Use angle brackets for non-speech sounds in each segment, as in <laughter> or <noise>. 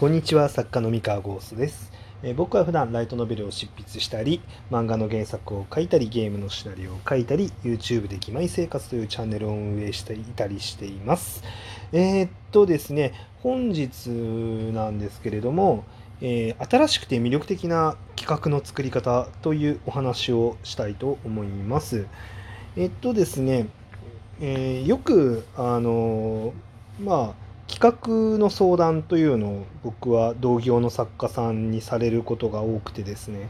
こんにちは作家の三河ゴーストです、えー僕は普段ライトノベルを執筆したり漫画の原作を書いたりゲームのシナリオを書いたり YouTube で義妹生活というチャンネルを運営していたりしています。えーっとですね本日なんですけれども、えー新しくて魅力的な企画の作り方というお話をしたいと思います。えっとですね、えよくあのまあ企画の相談というのを僕は同業の作家さんにされることが多くてですね。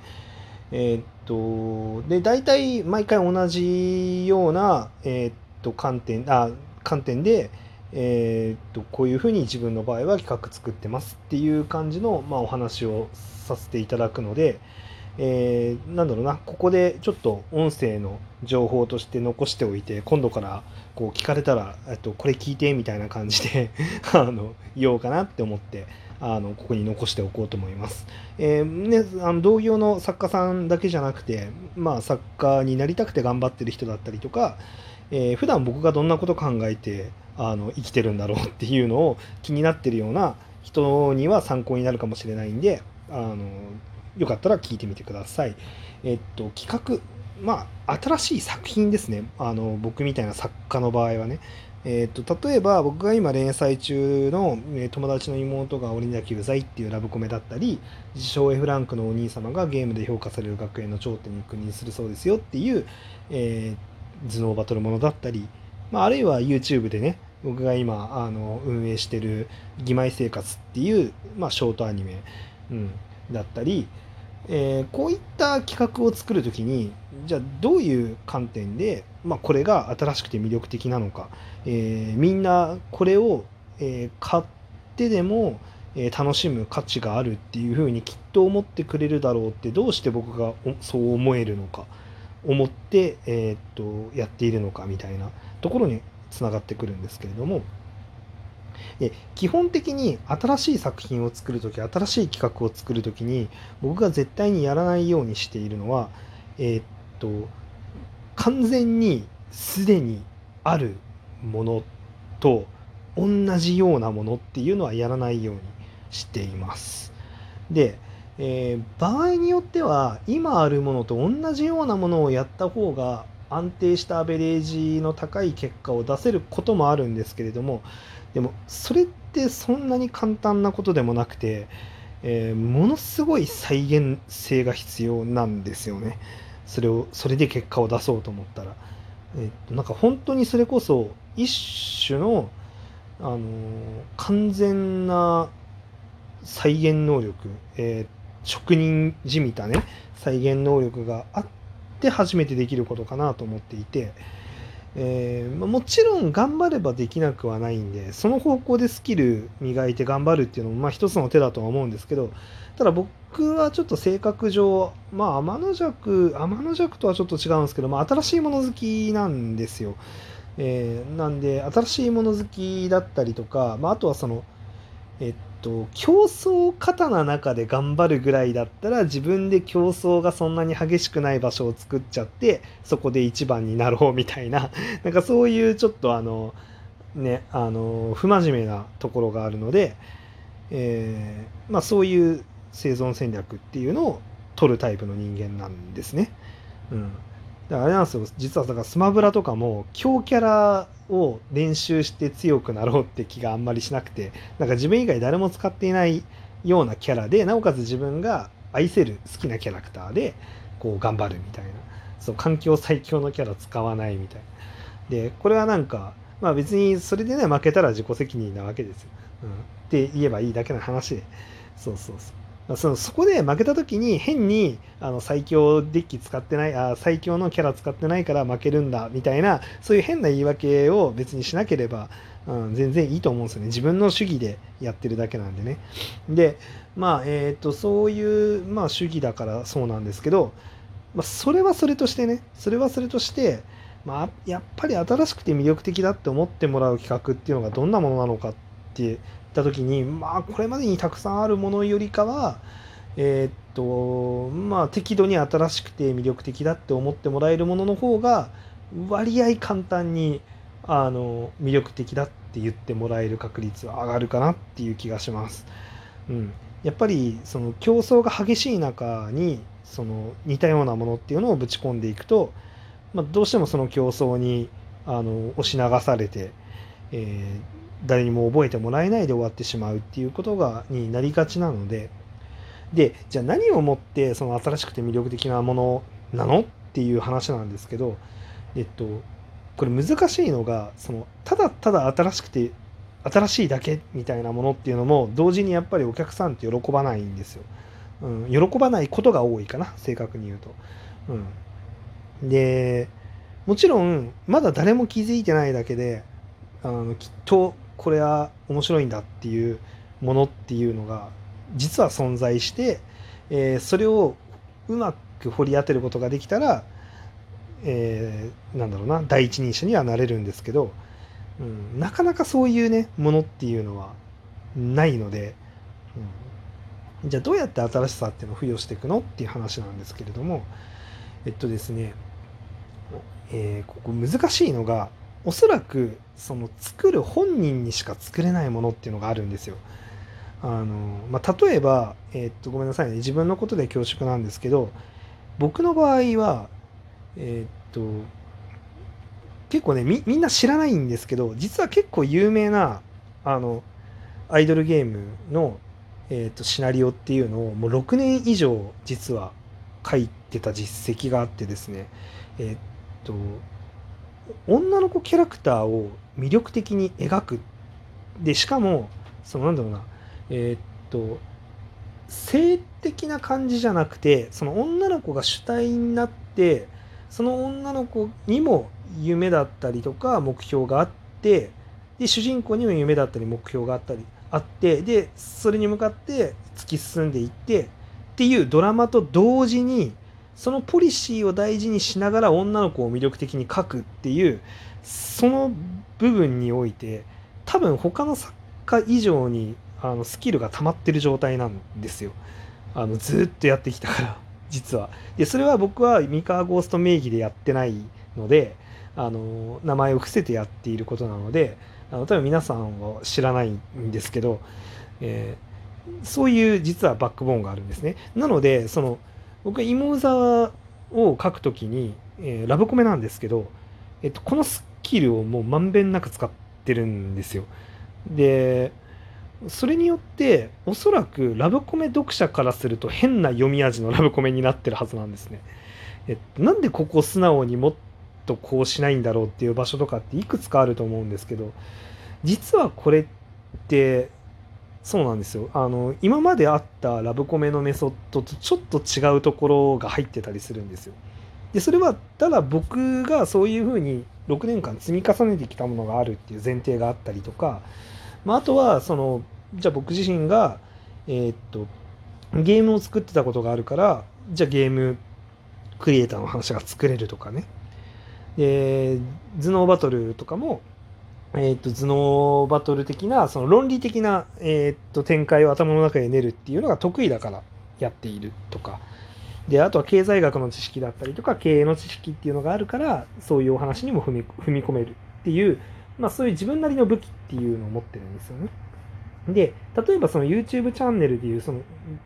えーっとで大体毎回同じような、えーっと観点あ観点で、えーっとこういうふうに自分の場合は企画作ってますっていう感じの、まあ、お話をさせていただくので、えーなんだろうなここでちょっと音声の情報として残しておいて今度からこう聞かれたら、えっと、これ聞いてみたいな感じで <laughs> あの言おうかなって思ってあのここに残しておこうと思います。えーね、あの同業の作家さんだけじゃなくて、まあ、作家になりたくて頑張ってる人だったりとか、えー普段僕がどんなこと考えてあの生きてるんだろうっていうのを気になってるような人には参考になるかもしれないんであのよかったら聞いてみてください。えっと企画まあ新しい作品ですねあの僕みたいな作家の場合はね。えっと例えば僕が今連載中のえ友達の妹が俺にだけうざいっていうラブコメだったり自称 F ランクのお兄様がゲームで評価される学園の頂点に君臨するそうですよっていう、えー頭脳バトルものだったり、まあ、あるいは YouTube でね僕が今あの運営してる「義妹生活」っていう、まあ、ショートアニメ、うん、だったり、えーこういった企画を作る時にじゃあどういう観点で、まあ、これが新しくて魅力的なのか、えーみんなこれを、えー買ってでも、え楽しむ価値があるっていうふうにきっと思ってくれるだろうってどうして僕がそう思えるのか思って、えっとやっているのかみたいなところにつながってくるんですけれどもえ基本的に新しい作品を作る時新しい企画を作る時に僕が絶対にやらないようにしているのはえーっと完全にすでにあるものと同じようなものっていうのはやらないようにしています。で、えー場合によっては今あるものと同じようなものをやった方が安定したアベレージの高い結果を出せることもあるんですけれどもでもそれってそんなに簡単なことでもなくて、えーものすごい再現性が必要なんですよね。それをそれで結果を出そうと思ったら。えっとなんか本当にそれこそ一種の、あのー完全な再現能力、えー職人じみたね再現能力があって初めてできることかなと思っていて、えーもちろん頑張ればできなくはないんでその方向でスキル磨いて頑張るっていうのもまあ一つの手だとは思うんですけどただ僕はちょっと性格上まあ天の弱天の弱とはちょっと違うんですけど、まあ、新しいもの好きなんですよ。えーなんで新しいもの好きだったりとか、まあ、あとはそのえっと競争型な中で頑張るぐらいだったら自分で競争がそんなに激しくない場所を作っちゃってそこで一番になろうみたいな <laughs> なんかそういうちょっとあのねあの不真面目なところがあるので、えーまあ、そういう生存戦略っていうのを取るタイプの人間なんですね。うんだからあれなんですよ。実はだからスマブラとかも強キャラを練習して強くなろうって気があんまりしなくてなんか自分以外誰も使っていないようなキャラでなおかつ自分が愛せる好きなキャラクターでこう頑張るみたいな。そう環境最強のキャラ使わないみたいな。でこれはなんかまあ別にそれでね負けたら自己責任なわけですよ、うん、って言えばいいだけの話で。そうそうそう。そのそこで負けた時に変にあの最強デッキ使ってないあ最強のキャラ使ってないから負けるんだみたいなそういう変な言い訳を別にしなければ、うん、全然いいと思うんですよね。自分の主義でやってるだけなんでね。でまあえっ、とそういう、まあ、主義だからそうなんですけど、まあ、それはそれとしてねそれはそれとしてまあ、やっぱり新しくて魅力的だって思ってもらう企画っていうのがどんなものなのかってた時にまあこれまでにたくさんあるものよりかはえーっとまあ適度に新しくて魅力的だって思ってもらえるものの方が割合簡単にあの魅力的だって言ってもらえる確率は上がるかなっていう気がします。うん、やっぱりその競争が激しい中にその似たようなものっていうのをぶち込んでいくと、まあ、どうしてもその競争にあの押し流されて、えー誰にも覚えてもらえないで終わってしまうっていうことがになりがちなのででじゃあ何をもってその新しくて魅力的なものなのっていう話なんですけどえっとこれ難しいのがそのただただ新しくて新しいだけみたいなものっていうのも同時にやっぱりお客さんって喜ばないんですよ。うん、喜ばないことが多いかな正確に言うと。うん、でもちろんまだ誰も気づいてないだけであのきっとこれは面白いんだっていうものっていうのが実は存在して、えーそれをうまく掘り当てることができたら、えーなんだろうな第一人者にはなれるんですけど、うん、なかなかそういうねものっていうのはないので、うんじゃあどうやって新しさっていうのを付与していくのっていう話なんですけれどもえっとですね、えーここ難しいのがおそらくその作る本人にしか作れないものっていうのがあるんですよ。あのまあ、例えば、えーっとごめんなさいね自分のことで恐縮なんですけど僕の場合はえーっと結構ねみんな知らないんですけど実は結構有名なあのアイドルゲームの、えーっとシナリオっていうのをもう6年以上実は書いてた実績があってですねえっと女の子キャラクターを魅力的に描く。でしかもそのなんだろうな。えーっと性的な感じじゃなくてその女の子が主体になってその女の子にも夢だったりとか目標があってで主人公にも夢だったり目標があったりあってでそれに向かって突き進んでいってっていうドラマと同時にそのポリシーを大事にしながら女の子を魅力的に描くっていうその部分において多分他の作家以上にあのスキルが溜まってる状態なんですよ。あのずっとやってきたから <laughs> 実は。でそれは僕は三河ゴースト名義でやってないのであの名前を伏せてやっていることなのであの多分皆さんは知らないんですけど、えーそういう実はバックボーンがあるんですね。なのでその僕は芋座を書くときに、えーラブコメなんですけど、えっと、このスキルをもうまんべんなく使ってるんですよでそれによっておそらくラブコメ読者からすると変な読み味のラブコメになってるはずなんですね。えっと、なんでここ素直にもっとこうしないんだろうっていう場所とかっていくつかあると思うんですけど実はこれってそうなんですよあの今まであったラブコメのメソッドとちょっと違うところが入ってたりするんですよ。でそれはただ僕がそういうふうに6年間積み重ねてきたものがあるっていう前提があったりとか、まあ、あとはそのじゃあ僕自身が、えーっとゲームを作ってたことがあるからじゃあゲームクリエイターの話が作れるとかねで頭脳バトルとかも、えーっと頭脳バトル的なその論理的な、えーっと展開を頭の中で練るっていうのが得意だからやっているとかであとは経済学の知識だったりとか経営の知識っていうのがあるからそういうお話にも踏み踏み込めるっていう、まあ、そういう自分なりの武器っていうのを持ってるんですよね。で例えばその YouTube チャンネルでいうその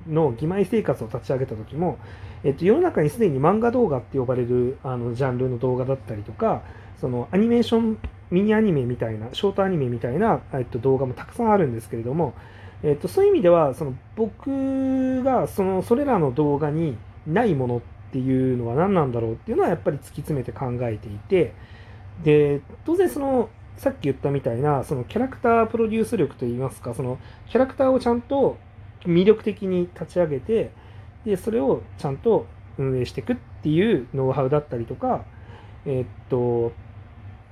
の義妹生活を立ち上げた時も、えっと、世の中にすでに漫画動画って呼ばれるあのジャンルの動画だったりとかそのアニメーションミニアニメみたいなショートアニメみたいな、えっと、動画もたくさんあるんですけれども、えっと、そういう意味ではその僕がそのそれらの動画にないものっていうのは何なんだろうっていうのはやっぱり突き詰めて考えていてで当然そのさっき言ったみたいなそのキャラクタープロデュース力といいますかそのキャラクターをちゃんと魅力的に立ち上げてでそれをちゃんと運営していくっていうノウハウだったりとかえっと、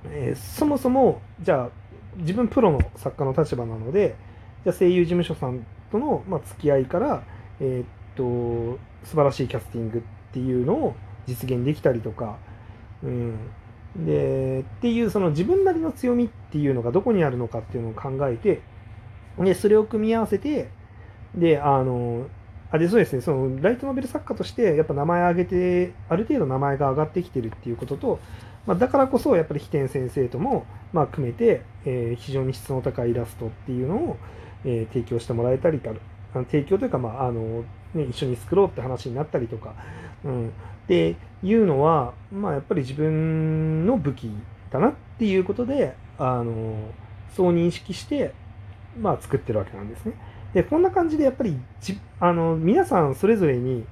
えーそもそもじゃあ自分プロの作家の立場なのでじゃあ声優事務所さんとの、まあ、付き合いから、えーっと素晴らしいキャスティングっていうのを実現できたりとか、うん、でっていうその自分なりの強みっていうのがどこにあるのかっていうのを考えてでそれを組み合わせてであのあでそうですねそのライトノベル作家としてやっぱ名前上げてある程度名前が上がってきてるっていうことと、まあ、だからこそやっぱり飛天先生とも、まあ、組めて、えー非常に質の高いイラストっていうのを、えー提供してもらえたりたるあの提供というか、まああのね、一緒に作ろうって話になったりとか、うん、っていうのは、まあ、やっぱり自分の武器だなっていうことであのそう認識して、まあ、作ってるわけなんですね。でこんな感じでやっぱりじあの皆さんそれぞれに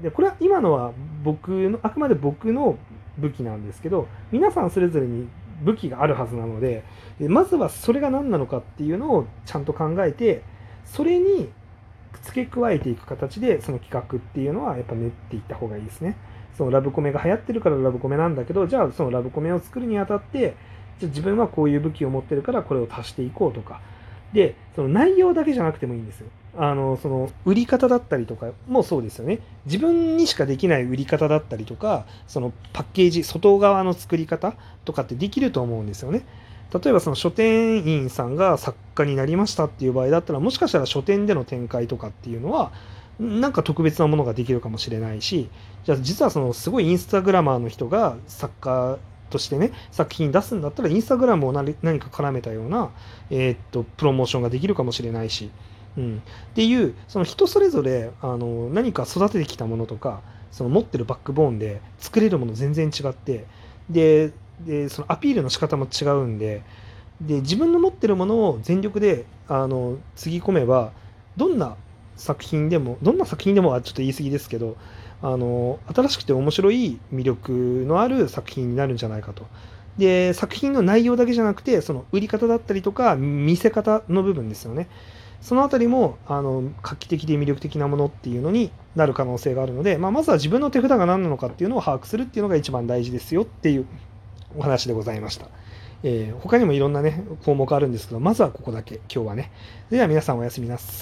でこれは今のは僕のあくまで僕の武器なんですけど皆さんそれぞれに武器があるはずなのででまずはそれが何なのかっていうのをちゃんと考えてそれに付け加えていく形でその企画っていうのはやっぱ練っていった方がいいですね。そのラブコメが流行ってるからラブコメなんだけどじゃあそのラブコメを作るにあたってじゃ自分はこういう武器を持ってるからこれを足していこうとかでその内容だけじゃなくてもいいんですよ。あのその売り方だったりとかもそうですよね自分にしかできない売り方だったりとかそのパッケージ外側の作り方とかってできると思うんですよね。例えばその書店員さんが作家になりましたっていう場合だったらもしかしたら書店での展開とかっていうのはなんか特別なものができるかもしれないしじゃあ実はそのすごいインスタグラマーの人が作家としてね作品出すんだったらインスタグラムを何か絡めたような、えーっとプロモーションができるかもしれないし、うん、っていうその人それぞれあの何か育ててきたものとかその持ってるバックボーンで作れるもの全然違ってででそのアピールの仕方も違うんでで自分の持ってるものを全力であのつぎ込めばどんな作品でもどんな作品でもはちょっと言い過ぎですけどあの新しくて面白い魅力のある作品になるんじゃないかと。で作品の内容だけじゃなくてその売り方だったりとか見せ方の部分ですよねそのあたりもあの画期的で魅力的なものっていうのになる可能性があるので、まあ、まずは自分の手札が何なのかっていうのを把握するっていうのが一番大事ですよっていうお話でございました。えー他にもいろんなね項目あるんですけどまずはここだけ今日はねでは皆さんおやすみなさい